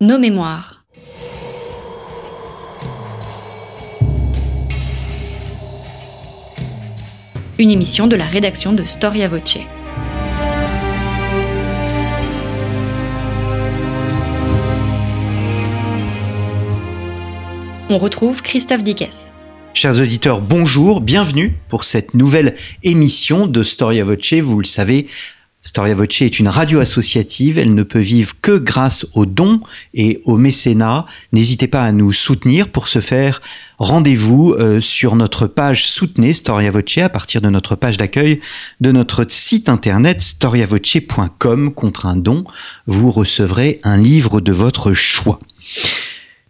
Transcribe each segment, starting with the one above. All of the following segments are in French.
Nos mémoires. Une émission de la rédaction de Storia Voce. On retrouve Christophe Dickès. Chers auditeurs, bonjour, bienvenue pour cette nouvelle émission de Storia Voce. Vous le savez, Storia Voce est une radio associative, elle ne peut vivre que grâce aux dons et au mécénat. N'hésitez pas à nous soutenir pour ce faire. Rendez-vous euh, sur notre page Soutenez Storia Voce à partir de notre page d'accueil de notre site internet storiavoce.com contre un don. Vous recevrez un livre de votre choix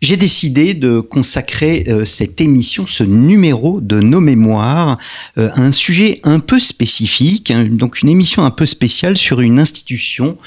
j'ai décidé de consacrer euh, cette émission, ce numéro de nos mémoires, euh, à un sujet un peu spécifique, hein, donc une émission un peu spéciale sur une institution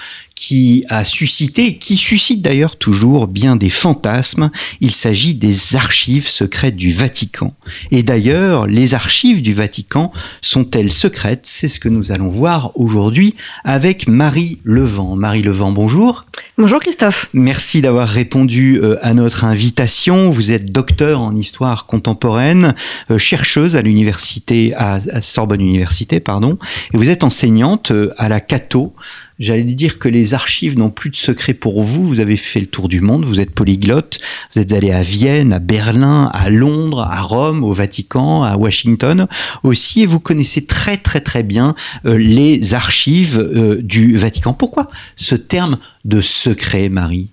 qui a suscité, qui suscite d'ailleurs toujours bien des fantasmes. Il s'agit des archives secrètes du Vatican. Et d'ailleurs, les archives du Vatican sont-elles secrètes? C'est ce que nous allons voir aujourd'hui avec Marie Levent. Marie Levent, bonjour. Bonjour Christophe. Merci d'avoir répondu euh, à notre invitation. Vous êtes docteur en histoire contemporaine, euh, chercheuse à l'université, à Sorbonne Université, pardon, et vous êtes enseignante euh, à la Cato J'allais dire que les archives n'ont plus de secret pour vous. Vous avez fait le tour du monde, vous êtes polyglotte, vous êtes allé à Vienne, à Berlin, à Londres, à Rome, au Vatican, à Washington aussi, et vous connaissez très très très bien euh, les archives euh, du Vatican. Pourquoi ce terme de secret, Marie?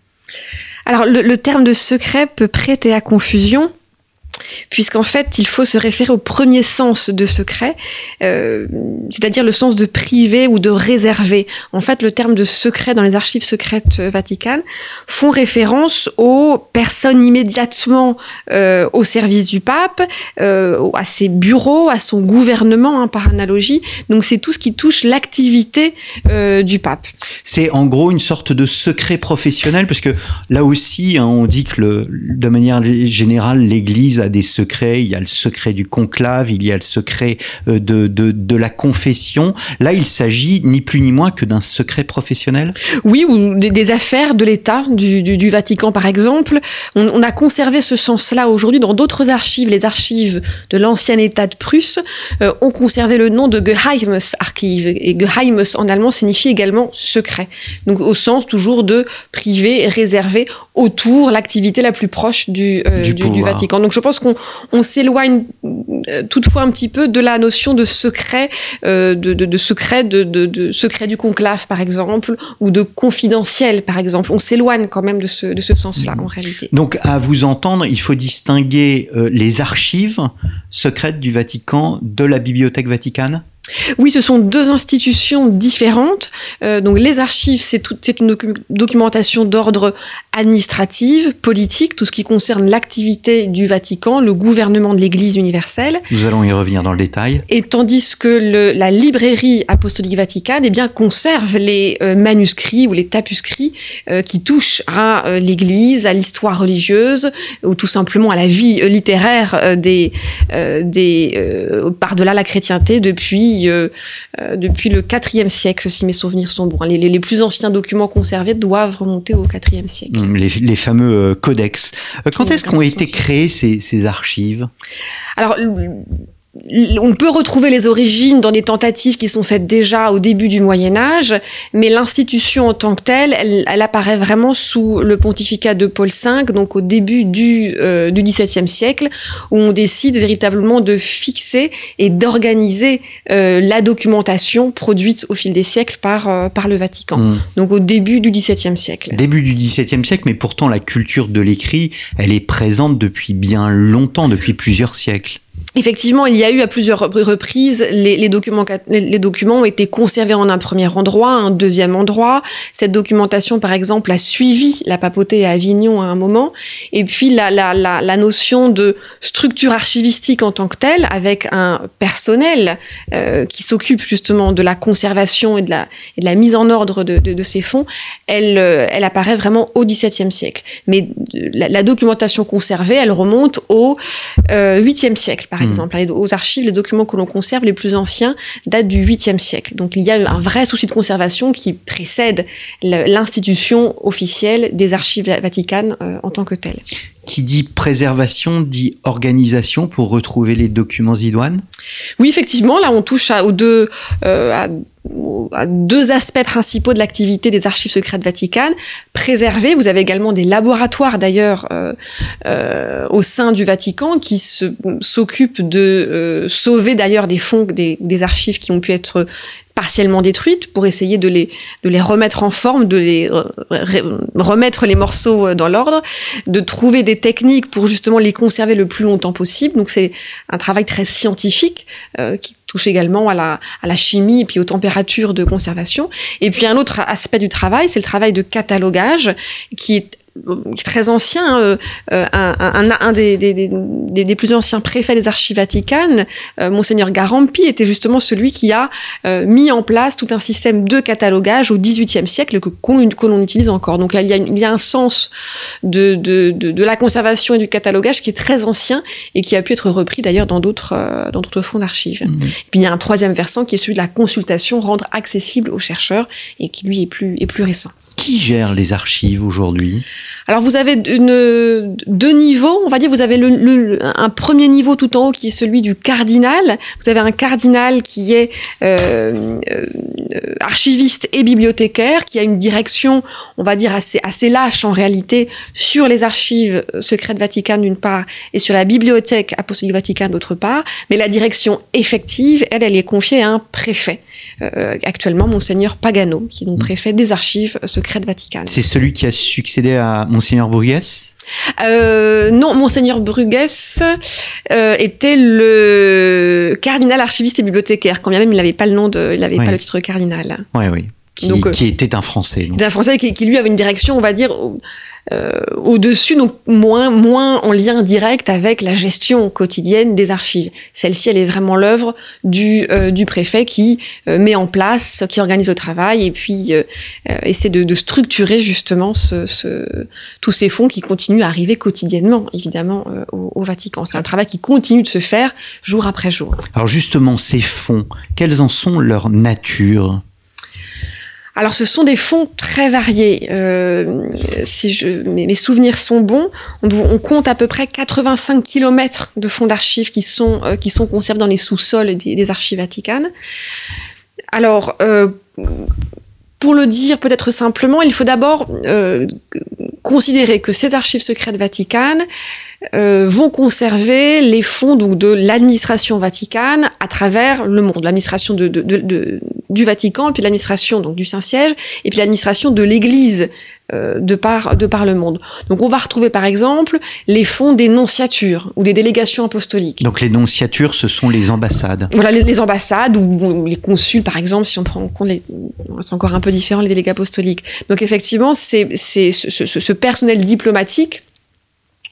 Alors le, terme de secret peut prêter à confusion puisqu'en fait, il faut se référer au premier sens de secret, euh, c'est-à-dire le sens de privé ou de réservé. En fait, le terme de secret dans les archives secrètes vaticanes font référence aux personnes immédiatement euh, au service du pape, euh, à ses bureaux, à son gouvernement, hein, par analogie. Donc, c'est tout ce qui touche l'activité du pape. C'est en gros une sorte de secret professionnel, parce que là aussi, hein, on dit que de manière générale, l'Église a des secrets, il y a le secret du conclave, il y a le secret euh, de, de, de la confession. Là, il s'agit ni plus ni moins que d'un secret professionnel? Oui, ou des, affaires de l'État, du, du, du, Vatican par exemple. On, on a conservé ce sens-là aujourd'hui dans d'autres archives. Les archives de l'ancien État de Prusse euh, ont conservé le nom de Geheimnisarchiv. Et Geheimes en allemand signifie également secret. Donc au sens toujours de privé, réservé autour l'activité la plus proche du, euh, du, du, Vatican. Donc je pense qu'on on, s'éloigne euh, toutefois un petit peu de la notion de secret, euh, de, secret, de, secret du conclave par exemple, ou de confidentiel par exemple. On s'éloigne quand même de ce, ce sens-là en réalité. Donc à vous entendre, il faut distinguer euh, les archives secrètes du Vatican de la Bibliothèque vaticane? Oui, ce sont deux institutions différentes. Euh, donc les archives, c'est une documentation d'ordre administratif, politique, tout ce qui concerne l'activité du Vatican, le gouvernement de l'Église universelle. Nous allons y revenir dans le détail. Et tandis que le, la librairie apostolique vaticane eh bien, conserve les euh, manuscrits ou les tapuscrits euh, qui touchent à l'Église, à l'histoire religieuse ou tout simplement à la vie littéraire des, des par-delà la chrétienté depuis euh, euh, depuis, le IVe siècle, si mes souvenirs sont bons. Les, les, plus anciens documents conservés doivent remonter au IVe siècle. Mmh, les, les fameux euh, codex. Quand est-ce qu'ont été créées ces, ces archives? Alors, on peut retrouver les origines dans des tentatives qui sont faites déjà au début du Moyen Âge, mais l'institution en tant que telle, elle, apparaît vraiment sous le pontificat de Paul V, donc au début du, euh, du XVIIe siècle, où on décide véritablement de fixer et d'organiser euh, la documentation produite au fil des siècles par, euh, par le Vatican. Mmh. Donc au début du XVIIe siècle. Début du XVIIe siècle, mais pourtant la culture de l'écrit, elle est présente depuis bien longtemps, depuis plusieurs siècles. Effectivement, il y a eu à plusieurs reprises, les, documents, les, documents ont été conservés en un premier endroit, un deuxième endroit. Cette documentation, par exemple, a suivi la papauté à Avignon à un moment. Et puis, la, la, notion de structure archivistique en tant que telle, avec un personnel euh, qui s'occupe justement de la conservation et de la, mise en ordre de, ces fonds, elle, euh, elle apparaît vraiment au XVIIe siècle. Mais la, la, documentation conservée, elle remonte au euh, 8e siècle par Hmm. exemple. Les- Aux archives, les documents que l'on conserve, les plus anciens, datent du 8e siècle. Donc il y a un vrai souci de conservation qui précède l'institution officielle des archives vaticanes euh, en tant que telle. Qui dit préservation dit organisation pour retrouver les documents idoines? Oui, effectivement, là on touche à, aux deux, euh, à, deux aspects principaux de l'activité des archives secrètes vaticanes. Préserver, vous avez également des laboratoires d'ailleurs euh, euh, au sein du Vatican qui s'occupent de euh, sauver d'ailleurs des fonds, des, des archives qui ont pu être partiellement détruites pour essayer de les, de les remettre en forme, de les euh, re- remettre les morceaux euh, dans l'ordre, de trouver des techniques pour justement les conserver le plus longtemps possible. Donc c'est un travail très scientifique euh, qui touche également à la, à la chimie et puis aux températures de conservation. Et puis un autre aspect du travail, c'est le travail de catalogage qui est très ancien, euh, euh, un, un, un des, des, des, des- des plus anciens préfets des archives vaticanes, euh, monseigneur Garampi, était justement celui qui a mis en place tout un système de catalogage au XVIIIe siècle que qu'on que l'on utilise encore. Donc il y a, une- il y a un sens de, de, de, de la conservation et du catalogage qui est très ancien et qui a pu être repris d'ailleurs dans d'autres dans d'autres fonds d'archives. Et puis il y a un troisième versant qui est celui de la consultation, rendre accessible aux chercheurs et qui lui est plus est plus récent. Qui gère les archives aujourd'hui? Alors vous avez une, deux niveaux, on va dire. Vous avez le, le- un premier niveau tout en haut qui est celui du cardinal. Vous avez un cardinal qui est euh, euh, archiviste et bibliothécaire, qui a une direction, on va dire assez assez lâche en réalité sur les archives secrètes vaticanes d'une part et sur la bibliothèque apostolique vaticane d'autre part. Mais la direction effective, elle, elle est confiée à un préfet. Euh, actuellement, monseigneur Pagano, qui est donc préfet des archives secrètes vaticanes. C'est celui qui a succédé à Monseigneur Bruguès? Euh, non, monseigneur Bruguès euh, était le cardinal archiviste et bibliothécaire, quand bien même il n'avait pas le nom de, il n'avait Oui. pas le titre cardinal. Oui, oui. Qui, Donc, euh, qui était un Français. D'un français qui, qui, lui avait une direction, on va dire, euh, au-dessus, donc moins, moins en lien direct avec la gestion quotidienne des archives. Celle-ci, elle est vraiment l'œuvre du, euh, du préfet qui euh, met en place, qui organise le travail et puis euh, euh, essaie de, de structurer justement ce, ce, tous ces fonds qui continuent à arriver quotidiennement, évidemment, euh, au, au Vatican. C'est un travail qui continue de se faire jour après jour. Alors justement, ces fonds, quelles en sont leur nature Alors, ce sont des fonds très variés. Euh, si mes, souvenirs sont bons, on, compte à peu près 85 kilomètres de fonds d'archives qui sont euh, qui sont conservés dans les sous-sols des, des archives vaticanes. Alors, euh, pour le dire peut-être simplement, il faut d'abord euh, considérer que ces archives secrètes vaticanes euh, vont conserver les fonds donc de l'administration vaticane à travers le monde, l'administration de, de, du Vatican, et puis l'administration donc du Saint-Siège, et puis l'administration de l'Église euh, de par de par le monde. Donc on va retrouver par exemple les fonds des nonciatures ou des délégations apostoliques. Donc les nonciatures, ce sont les ambassades. Voilà les, les ambassades ou, les consuls, par exemple, si on prend en compte les, c'est encore un peu différent les délégats apostoliques. Donc effectivement, c'est c'est ce, ce, ce personnel diplomatique.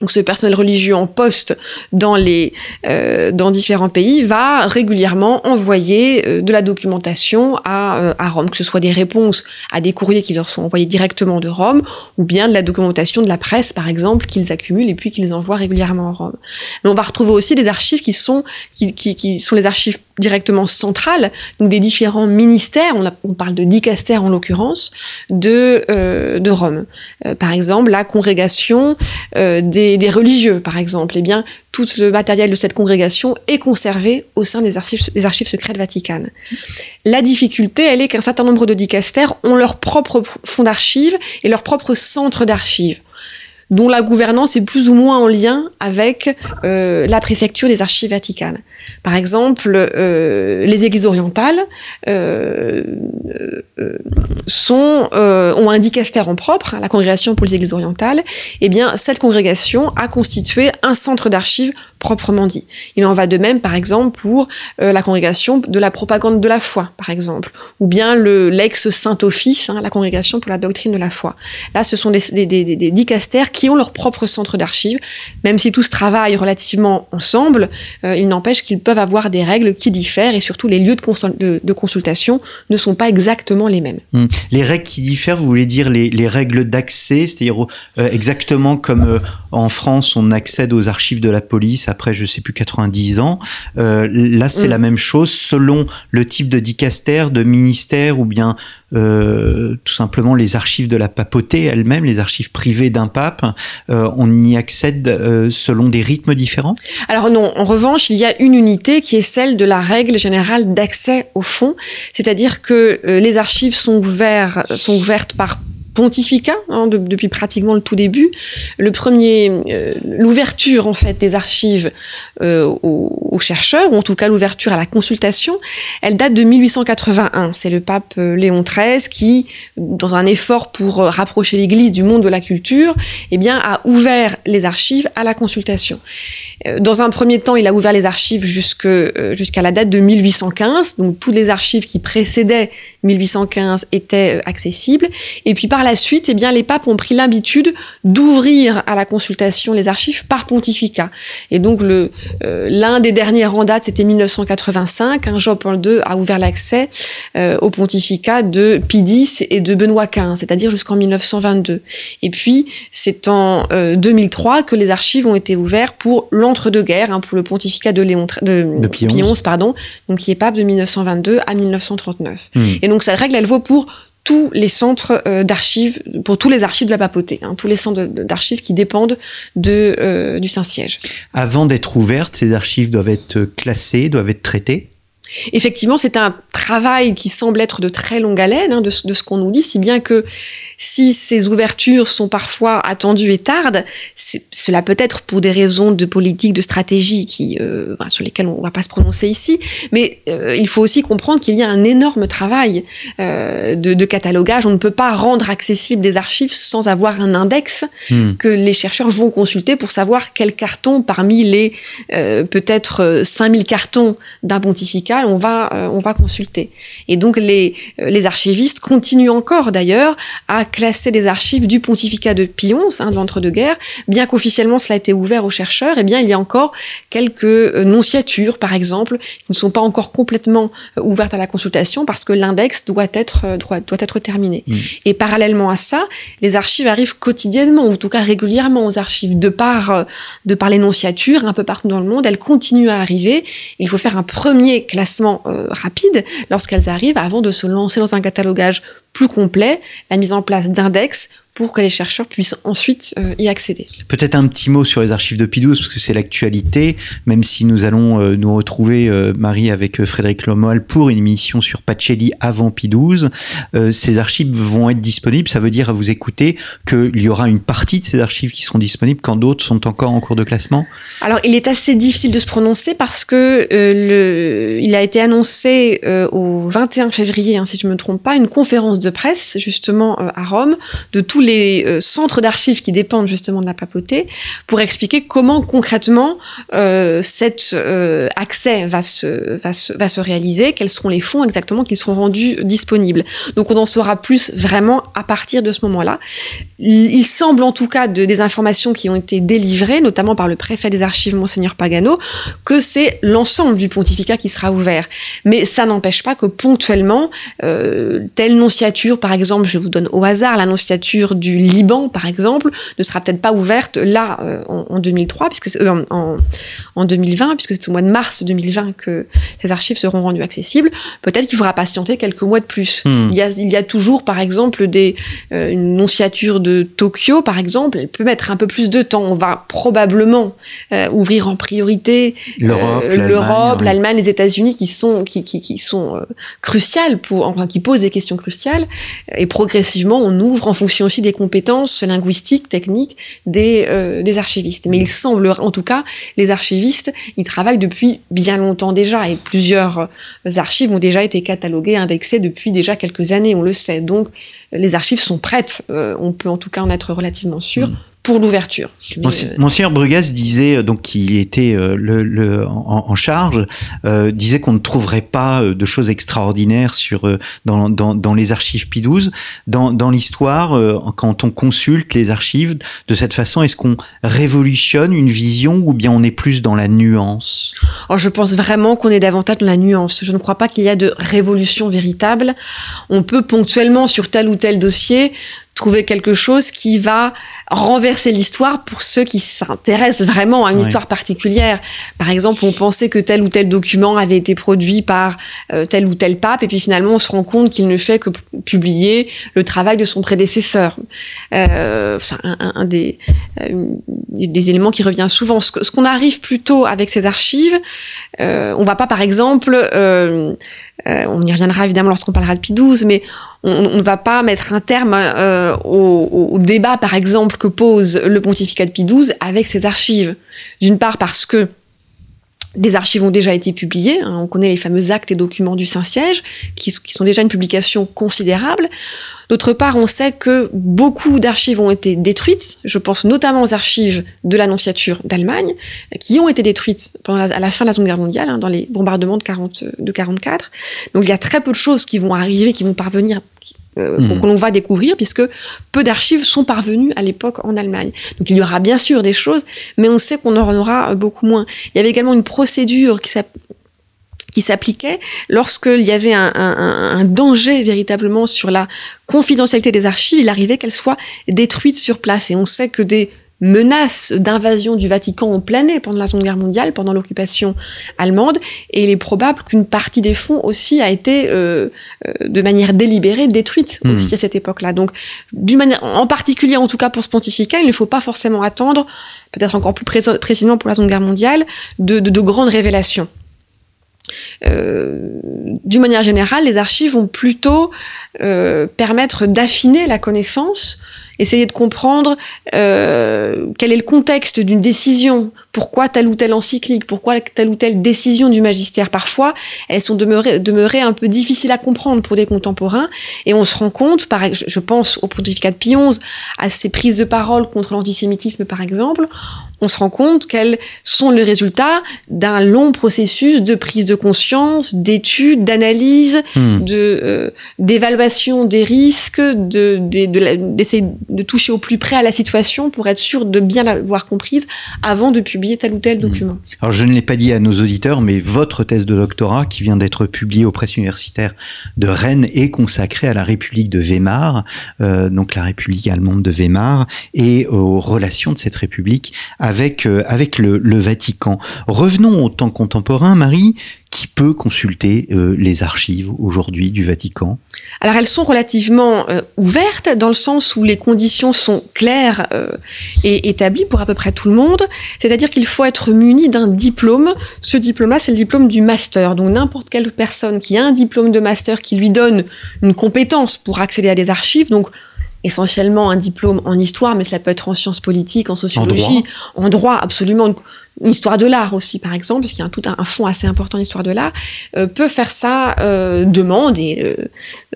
Donc ce personnel religieux en poste dans les euh, dans différents pays va régulièrement envoyer euh, de la documentation à euh, à Rome, que ce soit des réponses à des courriers qui leur sont envoyés directement de Rome, ou bien de la documentation de la presse, par exemple, qu'ils accumulent et puis qu'ils envoient régulièrement à Rome. Mais on va retrouver aussi des archives qui sont qui, qui sont les archives directement centrales, donc des différents ministères. On, parle de dicaster en l'occurrence de euh, de Rome. Euh, par exemple, la congrégation euh, des, des religieux, par exemple. Eh bien, tout le matériel de cette congrégation est conservé au sein des archives, des archives secrètes vaticanes. La difficulté, elle est qu'un certain nombre de dicastères ont leur propre fonds d'archives et leur propre centre d'archives dont la gouvernance est plus ou moins en lien avec euh, la préfecture des archives vaticanes. Par exemple, euh, les églises orientales euh, euh, sont, euh, ont un dicaster en propre, hein, la congrégation pour les églises orientales. Eh bien, cette congrégation a constitué un centre d'archives proprement dit. Il en va de même, par exemple, pour euh, la congrégation de la propagande de la foi, par exemple, ou bien le l'ex-Saint-Office, hein, la congrégation pour la doctrine de la foi. Là, ce sont des, des, des, des dicastères qui ont leur propre centre d'archives, même si tous travaillent relativement ensemble, euh, il n'empêche qu'ils peuvent avoir des règles qui diffèrent et surtout les lieux de, consultation ne sont pas exactement les mêmes. Hum. Les règles qui diffèrent, vous voulez dire les, règles d'accès, c'est-à-dire euh, exactement comme euh, en France on accède aux archives de la police après je sais plus 90 ans. Euh, là c'est hum. la même chose selon le type de dicaster, de ministère ou bien tout simplement les archives de la papauté elle-même, les archives privées d'un pape. on y accède selon des rythmes différents? Alors non, en revanche, il y a une unité qui est celle de la règle générale d'accès au fond, c'est-à-dire que euh, les archives sont, sont ouvertes par pontificat hein, depuis pratiquement le tout début. Le premier, euh, l'ouverture en fait des archives euh, aux, chercheurs, ou en tout cas l'ouverture à la consultation, elle date de 1881. C'est le pape euh, Léon XIII qui, dans un effort pour rapprocher l'Église du monde de la culture, eh bien a ouvert les archives à la consultation. Dans un premier temps, il a ouvert les archives jusqu'à la date de 1815, donc toutes les archives qui précédaient 1815 étaient accessibles. Et puis par la suite, eh bien, les papes ont pris l'habitude d'ouvrir à la consultation les archives par pontificat. Et donc, le, euh, l'un des derniers en date, c'était 1985. Hein, Jean-Paul II a ouvert l'accès euh, au pontificat de Pie X et de Benoît XV, c'est-à-dire jusqu'en 1922. Et puis, c'est en 2003 euh, que les archives ont été ouvertes pour l'entre-deux-guerres, hein, pour le pontificat de Léon de, de Pie XI, pardon, donc qui est pape de 1922 à 1939. Hmm. Et donc, cette règle, elle vaut pour tous les centres euh, d'archives, pour tous les archives de la papauté, hein, tous les centres d'archives qui dépendent de, euh, du Saint-Siège. Avant d'être ouvertes, ces archives doivent être classées, doivent être traitées? Effectivement, c'est un travail qui semble être de très longue haleine hein, de, de, ce qu'on nous dit, si bien que si ces ouvertures sont parfois attendues et tardent, cela peut être pour des raisons de politique, de stratégie, qui, euh, sur lesquelles on ne va pas se prononcer ici, mais euh, il faut aussi comprendre qu'il y a un énorme travail euh, de, de, catalogage. On ne peut pas rendre accessible des archives sans avoir un index hmm. que les chercheurs vont consulter pour savoir quel carton parmi les peut-être 5000 cartons d'un pontificat on va, euh, on va consulter. Et donc les, euh, les archivistes continuent encore d'ailleurs à classer les archives du pontificat de Pion, hein, de l'entre-deux-guerres, bien qu'officiellement cela a été ouvert aux chercheurs, et eh bien il y a encore quelques euh, nonciatures, par exemple, qui ne sont pas encore complètement ouvertes à la consultation parce que l'index doit être, doit, doit être terminé. Mmh. Et parallèlement à ça, les archives arrivent quotidiennement, ou en tout cas régulièrement aux archives, de par, de par les nonciatures un peu partout dans le monde, elles continuent à arriver. Il faut faire un premier classement euh, rapide lorsqu'elles arrivent avant de se lancer dans un catalogage plus complet, la mise en place d'index pour que les chercheurs puissent ensuite euh, y accéder. Peut-être un petit mot sur les archives de P12, parce que c'est l'actualité, même si nous allons euh, nous retrouver, euh, Marie, avec Frédéric Lomoal pour une émission sur Pacelli avant P12. ces archives vont être disponibles, ça veut dire à vous écouter qu'il y aura une partie de ces archives qui seront disponibles quand d'autres sont encore en cours de classement? Alors, il est assez difficile de se prononcer parce que le, il a été annoncé au 21 février, hein, si je ne me trompe pas, une conférence de presse, justement, à Rome, de tous les euh, centres d'archives qui dépendent justement de la papauté pour expliquer comment concrètement euh, cet euh, accès va se, va, se, va se réaliser, quels seront les fonds exactement qui seront rendus disponibles. Donc on en saura plus vraiment à partir de ce moment-là. Il, semble en tout cas de, des informations qui ont été délivrées, notamment par le préfet des archives, monseigneur Pagano, que c'est l'ensemble du pontificat qui sera ouvert. Mais ça n'empêche pas que ponctuellement, telle nonciature, par exemple, je vous donne au hasard l'annonciature du Liban, par exemple, ne sera peut-être pas ouverte là euh, en, 2003, puisque euh, en, en, 2020, puisque c'est au mois de mars 2020 que ces archives seront rendues accessibles. Peut-être qu'il faudra patienter quelques mois de plus. Hmm. Il, y a, il y a toujours, par exemple, des, euh, une nonciature de Tokyo, par exemple, elle peut mettre un peu plus de temps. On va probablement ouvrir en priorité l'Europe, l'Allemagne, les États-Unis, qui sont qui, qui, qui sont cruciales pour, enfin, qui posent des questions cruciales. Et progressivement, on ouvre en fonction aussi des compétences linguistiques, techniques des, euh, des archivistes. Mais il semble, en tout cas, les archivistes, ils travaillent depuis bien longtemps déjà et plusieurs euh, archives ont déjà été cataloguées, indexées depuis déjà quelques années, on le sait. Donc, les archives sont prêtes, euh, on peut en tout cas en être relativement sûr. Mm pour l'ouverture. Monsieur Brugas disait, donc qu'il était le, le, en, charge, euh, disait qu'on ne trouverait pas de choses extraordinaires sur, dans, dans, dans les archives P12. Dans, dans l'histoire, quand on consulte les archives de cette façon, est-ce qu'on révolutionne une vision ou bien on est plus dans la nuance? Alors, Je pense vraiment qu'on est davantage dans la nuance. Je ne crois pas qu'il y a de révolution véritable. On peut ponctuellement sur tel ou tel dossier trouver quelque chose qui va renverser l'histoire pour ceux qui s'intéressent vraiment à une histoire particulière. Par exemple, on pensait que tel ou tel document avait été produit par euh, tel ou tel pape, et puis finalement on se rend compte qu'il ne fait que publier le travail de son prédécesseur. Euh, enfin, un, des, euh, des éléments qui revient souvent. Ce, qu'on arrive plutôt avec ces archives, euh, on va pas par exemple, euh, on y reviendra évidemment lorsqu'on parlera de P12, mais on, ne va pas mettre un terme euh, au, au, débat, par exemple, que pose le pontificat de Pie XII avec ses archives. D'une part parce que des archives ont déjà été publiées. Hein, on connaît les fameux actes et documents du Saint-Siège, qui, sont déjà une publication considérable. D'autre part, on sait que beaucoup d'archives ont été détruites. Je pense notamment aux archives de l'Annonciature d'Allemagne, qui ont été détruites à la fin de la Seconde Guerre mondiale, hein, dans les bombardements de 40, de 44. Donc il y a très peu de choses qui vont arriver, qui vont parvenir euh, hmm. que l'on va découvrir, puisque peu d'archives sont parvenues à l'époque en Allemagne. Donc il y aura bien sûr des choses, mais on sait qu'on en aura beaucoup moins. Il y avait également une procédure qui qui s'appliquait lorsqu'il y avait un, un, danger véritablement sur la confidentialité des archives, il arrivait qu'elles soient détruites sur place. Et on sait que des menaces d'invasion du Vatican ont plané pendant la Seconde Guerre mondiale, pendant l'occupation allemande, et il est probable qu'une partie des fonds aussi a été, euh, euh de manière délibérée, détruite hmm. aussi à cette époque-là. Donc, d'une manière, en particulier, en tout cas pour ce pontificat, il ne faut pas forcément attendre, peut-être encore plus précisément pour la Seconde Guerre mondiale, de, de, de grandes révélations. Euh, d'une manière générale, les archives vont plutôt euh, permettre d'affiner la connaissance, essayer de comprendre euh, quel est le contexte d'une décision, pourquoi telle ou telle encyclique, pourquoi telle ou telle décision du magistère? Parfois, elles sont demeurées, demeurées un peu difficiles à comprendre pour des contemporains, et on se rend compte, par, je pense au pontificat de Pie XI, à ses prises de parole contre l'antisémitisme par exemple, on se rend compte qu'elles sont le résultat d'un long processus de prise de conscience, d'études, d'analyse, hmm. de euh, d'évaluation des risques, de d'essayer de, de, toucher au plus près à la situation pour être sûr de bien l'avoir comprise avant de publier tel ou tel hmm. document. Alors je ne l'ai pas dit à nos auditeurs, mais votre thèse de doctorat qui vient d'être publiée aux presses universitaires de Rennes est consacrée à la République de Weimar, euh, donc la République allemande de Weimar, et aux relations de cette République avec, euh, avec le, Vatican. Revenons au temps contemporain, Marie. Qui peut consulter euh, les archives aujourd'hui du Vatican? Alors elles sont relativement euh, ouvertes dans le sens où les conditions sont claires et établies pour à peu près tout le monde. C'est-à-dire qu'il faut être muni d'un diplôme. Ce diplôme-là, c'est le diplôme du master. Donc n'importe quelle personne qui a un diplôme de master qui lui donne une compétence pour accéder à des archives, donc essentiellement un diplôme en histoire, mais cela peut être en sciences politiques, en sociologie, en droit, absolument. Une histoire de l'art aussi, par exemple, parce qu'il y a un, tout un, fond assez important d'histoire de l'art, euh, peut faire ça, euh, demande, et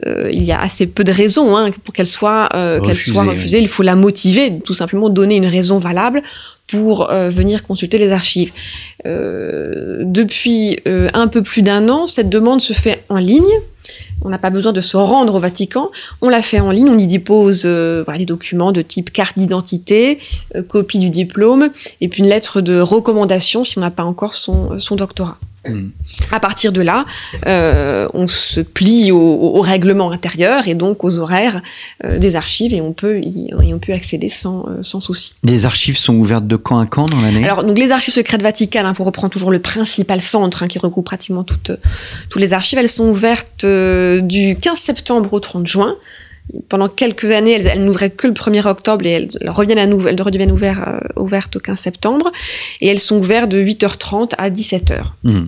euh, il y a assez peu de raisons hein, pour qu'elle soit, qu'elle soit refusée. Il faut la motiver, tout simplement donner une raison valable pour venir consulter les archives. depuis un peu plus d'un an, cette demande se fait en ligne on n'a pas besoin de se rendre au Vatican. On l'a fait en ligne. On y dépose euh, des documents de type carte d'identité, euh, copie du diplôme, et puis une lettre de recommandation si on n'a pas encore son doctorat. À partir de là, euh, on se plie au, au, règlement intérieur et donc aux horaires euh, des archives et on peut y, et on peut accéder sans, euh, sans souci. Les archives sont ouvertes de quand à quand dans l'année? Alors donc les archives secrètes Vaticanes, hein, pour reprendre toujours le principal centre hein, qui regroupe pratiquement toutes toutes les archives, elles sont ouvertes du 15 septembre au 30 juin pendant quelques années, elles, elles n'ouvraient que le 1er octobre et elles, reviennent à nouveau, elles redeviennent ouvertes ouvertes au 15 septembre, et elles sont ouvertes de 8h30 à 17h. Mmh, mmh.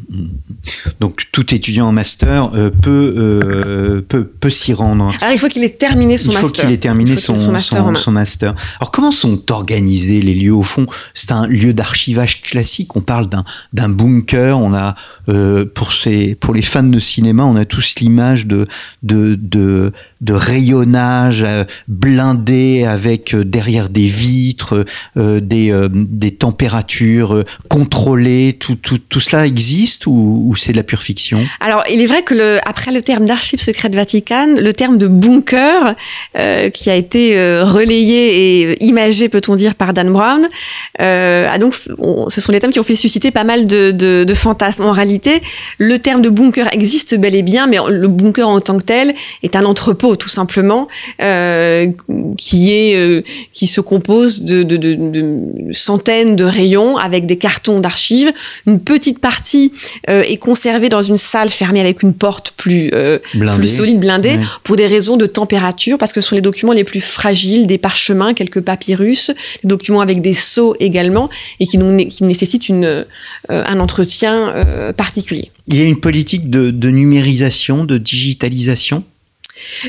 Donc tout étudiant en master euh, peut, euh, peut, peut s'y rendre. Alors il faut qu'il ait terminé son il faut master. qu'il ait terminé Il faut son, qu'il ait son master son- master. Alors comment sont organisés les lieux au fond? C'est un lieu d'archivage classique. On parle d'un d'un bunker. On a euh, pour ces pour les fans de cinéma, on a tous l'image de de de de rayonnage euh, blindé avec euh, derrière des vitres, euh, des des températures contrôlées. Tout tout tout cela existe ou, c'est de la pure fiction? Alors, il est vrai que le, après le terme d'archives secrètes Vatican, le terme de bunker, qui a été relayé et imagé, peut-on dire, par Dan Brown, a donc, on- ce sont les termes qui ont fait susciter pas mal de fantasmes. En réalité, le terme de bunker existe bel et bien, mais le bunker en tant que tel est un entrepôt, tout simplement, euh, qui est, euh, qui se compose de, de, de, de centaines de rayons avec des cartons d'archives. Une petite partie euh, est conservée dans une salle fermée avec une porte plus, plus solide, blindée, pour des raisons de température, parce que ce sont les documents les plus fragiles, des parchemins, quelques papyrus, des documents avec des sceaux également, et qui, nous- qui nécessitent une, un entretien particulier. Il y a une politique de, de numérisation, de digitalisation?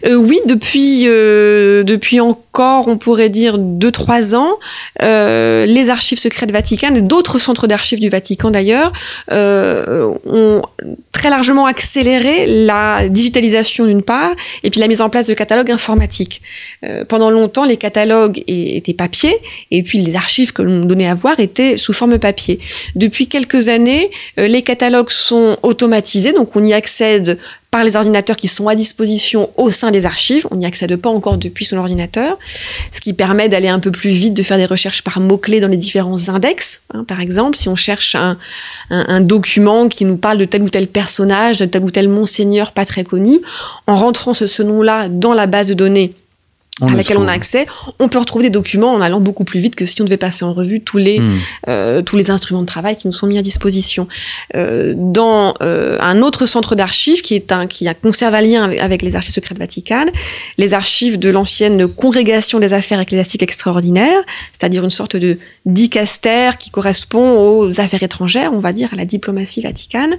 Euh, oui, depuis euh, depuis encore, on pourrait dire deux trois ans, euh, les archives secrètes Vatican et d'autres centres d'archives du Vatican d'ailleurs euh, ont très largement accéléré la digitalisation d'une part et puis la mise en place de catalogues informatiques. Euh, pendant longtemps, les catalogues étaient papier et puis les archives que l'on donnait à voir étaient sous forme papier. Depuis quelques années, euh, les catalogues sont automatisés, donc on y accède par les ordinateurs qui sont à disposition au sein des archives. On n'y accède pas encore depuis son ordinateur, ce qui permet d'aller un peu plus vite, de faire des recherches par mots-clés dans les différents index. hein. par exemple, si on cherche un, document qui nous parle de tel ou tel personnage, de tel ou tel monseigneur pas très connu, en rentrant ce nom-là dans la base de données On à le laquelle on a accès, on peut retrouver des documents en allant beaucoup plus vite que si on devait passer en revue tous les Hmm. euh, tous les instruments de travail qui nous sont mis à disposition. Euh, dans euh, un autre centre d'archives qui est un qui a conserve un lien avec, les archives secrètes Vatican, les archives de l'ancienne congrégation des affaires ecclésiastiques extraordinaires, c'est-à-dire une sorte de dicaster qui correspond aux affaires étrangères, on va dire à la diplomatie vaticane.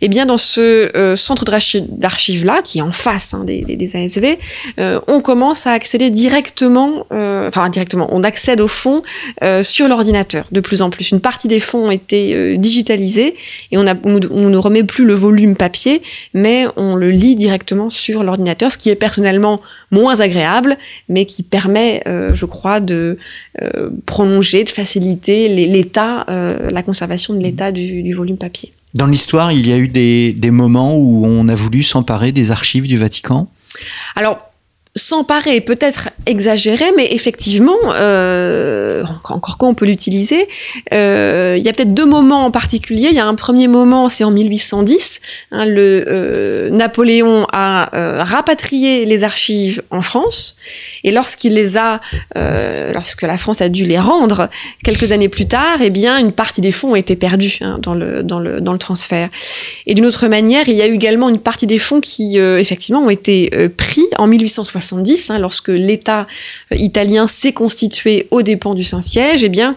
Et bien dans ce centre d'archives là, qui est en face hein, des, des, des ASV, on commence à accéder directement, euh, enfin directement, on accède au fond euh, sur l'ordinateur de plus en plus. Une partie des fonds ont été euh, digitalisés et on, a, on, on ne remet plus le volume papier, mais on le lit directement sur l'ordinateur, ce qui est personnellement moins agréable, mais qui permet, je crois, de prolonger, de faciliter l'état, la conservation de l'état du, du volume papier. Dans l'histoire, il y a eu des, des moments où on a voulu s'emparer des archives du Vatican? Alors, s'emparer peut-être exagéré, mais effectivement, euh, encore, qu'on peut l'utiliser, euh, il y a peut-être deux moments en particulier. Il y a un premier moment, c'est en 1810. hein, le euh, Napoléon a euh, rapatrié les archives en France, et lorsqu'il les a, euh, lorsque la France a dû les rendre quelques années plus tard, eh bien, une partie des fonds a été perdue hein, dans le dans le dans le transfert. Et d'une autre manière, il y a eu également une partie des fonds qui, euh, effectivement, ont été pris en 1870, hein, lorsque l'État euh, italien s'est constitué aux dépens du Saint-Siège. Eh bien,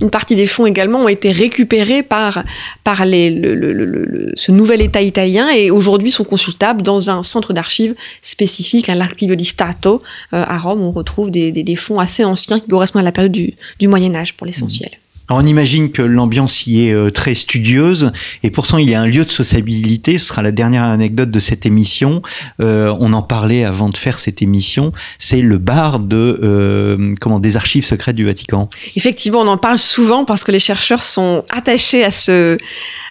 une partie des fonds également ont été récupérés par, par le, ce nouvel État italien et aujourd'hui sont consultables dans un centre d'archives spécifique, l'Archivio di Stato, euh, à Rome. On retrouve des, des, fonds assez anciens qui correspondent à la période du, du Moyen Âge pour l'essentiel. Alors on imagine que l'ambiance y est euh, très studieuse et pourtant il y a un lieu de sociabilité. Ce sera la dernière anecdote de cette émission. Euh, on en parlait avant de faire cette émission. C'est le bar de euh, comment des archives secrètes du Vatican. Effectivement, on en parle souvent parce que les chercheurs sont attachés à ce,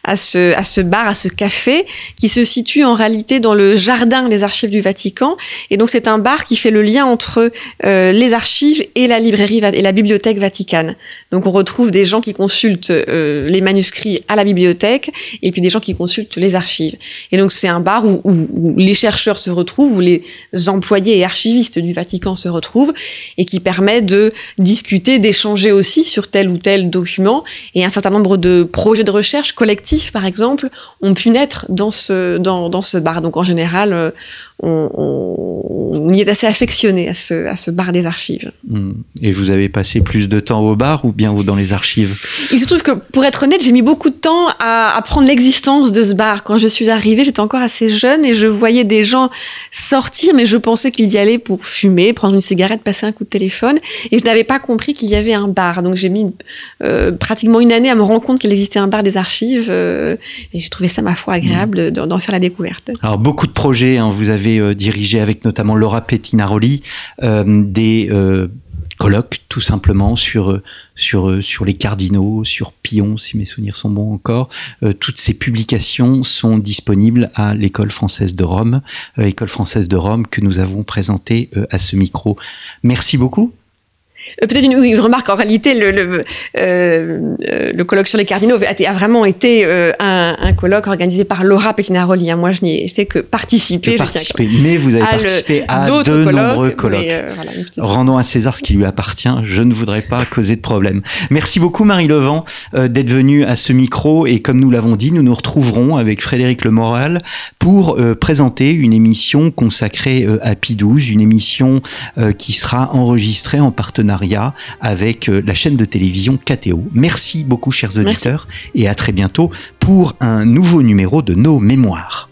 à ce, à ce bar, à ce café, qui se situe en réalité dans le jardin des archives du Vatican. Et donc, c'est un bar qui fait le lien entre les archives et la librairie et la bibliothèque vaticane. Donc, on retrouve des gens qui consultent euh, les manuscrits à la bibliothèque et puis des gens qui consultent les archives. Et donc, c'est un bar où les chercheurs se retrouvent, où les employés et archivistes du Vatican se retrouvent et qui permet de discuter, d'échanger aussi sur tel ou tel document. Et un certain nombre de projets de recherche collectifs, par exemple, ont pu naître dans ce, dans, dans ce bar. Donc en général, euh, on, on, y est assez affectionné à ce, à ce bar des archives. Hmm. Et vous avez passé plus de temps au bar ou bien dans les archives Il se trouve que, pour être honnête, j'ai mis beaucoup de temps à apprendre l'existence de ce bar. Quand je suis arrivée, j'étais encore assez jeune et je voyais des gens sortir, mais je pensais qu'ils y allaient pour fumer, prendre une cigarette, passer un coup de téléphone. Et je n'avais pas compris qu'il y avait un bar. Donc j'ai mis euh, pratiquement une année à me rendre compte qu'il existait un bar des archives. Euh, et j'ai trouvé ça, ma foi, agréable mmh. d'en faire la découverte. Alors beaucoup de projets, hein, vous avez euh, dirigé avec notamment Laura Pettinaroli des colloques tout simplement sur sur sur les cardinaux, sur Pion si mes souvenirs sont bons encore. toutes ces publications sont disponibles à l'école française de Rome, école française de Rome que nous avons présentée à ce micro. Merci beaucoup. Euh, peut-être une, remarque, en réalité, le, le, euh, le, colloque sur les cardinaux a, vraiment été euh, un, un, colloque organisé par Laura Pettinaroli. Hein. Moi, je n'y ai fait que participer. participer mais vous avez participé à de nombreux colloques. Rendons à César ce qui lui appartient. Je ne voudrais pas causer de problème. Merci beaucoup, Marie Levent, d'être venue à ce micro. Et comme nous l'avons dit, nous nous retrouverons avec Frédéric Lemoral pour présenter une émission consacrée à Pi 12, une émission qui sera enregistrée en partenariat avec euh, la chaîne de télévision KTO. Merci beaucoup chers auditeurs et à très bientôt pour un nouveau numéro de nos mémoires.